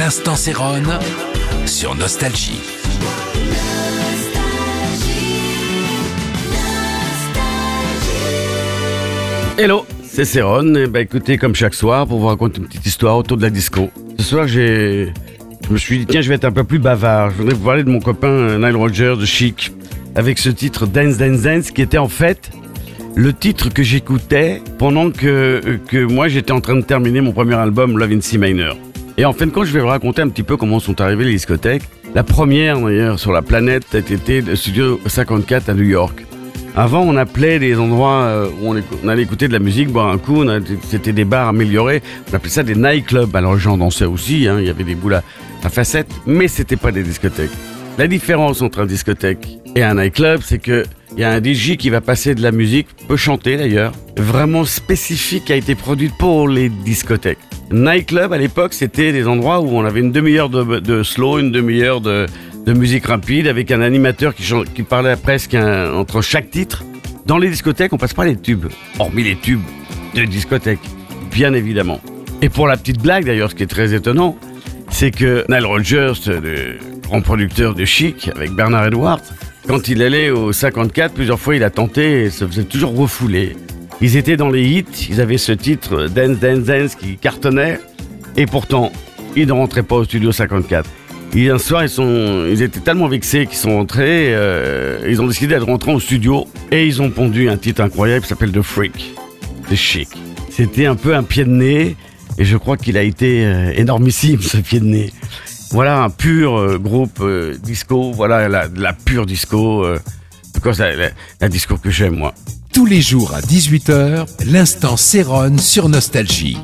L'instant Céronne sur Nostalgie. Hello, c'est Céron. Et bah écoutez, comme chaque soir, pour vous raconter une petite histoire autour de la disco. Ce soir, j'ai. Je me suis dit, tiens, je vais être un peu plus bavard. Je voudrais vous parler de mon copain euh, Nile Rodgers de Chic, avec ce titre Dance Dance Dance, qui était en fait le titre que j'écoutais pendant que, euh, que moi j'étais en train de terminer mon premier album, Love in C Minor. Et en fin de compte, je vais vous raconter un petit peu comment sont arrivées les discothèques. La première, d'ailleurs, sur la planète, était le Studio 54 à New York. Avant, on appelait des endroits euh, où on, allait écouter de la musique, boire un coup, c'était des bars améliorés. On appelait ça des nightclubs. Alors, les gens dansaient aussi, hein, il y avait des boules à, à facettes, mais c'était pas des discothèques. La différence entre un discothèque et un nightclub, c'est que il y a un DJ qui va passer de la musique, peut chanter d'ailleurs, vraiment spécifique qui a été produite pour les discothèques. Nightclub à l'époque, c'était des endroits où on avait une demi-heure de, slow, une demi-heure de, musique rapide avec un animateur qui, parlait presque un- entre chaque titre. Dans les discothèques, on passe pas les tubes, hormis les tubes de discothèque, bien évidemment. Et pour la petite blague d'ailleurs, ce qui est très étonnant, c'est que Nile Rodgers, le grand producteur de Chic, avec Bernard Edwards, quand il allait au 54, plusieurs fois il a tenté et se faisait toujours refouler. Ils étaient dans les hits, ils avaient ce titre Dance Dance Dance qui cartonnait, et pourtant, ils ne rentraient pas au studio 54. Et un soir, ils, sont, ils étaient tellement vexés qu'ils sont rentrés, euh, ils ont décidé de rentrer au studio, et ils ont pondu un titre incroyable qui s'appelle The Freak, de Chic. C'était un peu un pied de nez, et je crois qu'il a été euh, énormissime ce pied de nez. Voilà un pur euh, groupe euh, disco, voilà la, la pure disco, euh, c'est la, la disco que j'aime moi. Tous les jours à 18h, l'instant Céronne sur Nostalgie.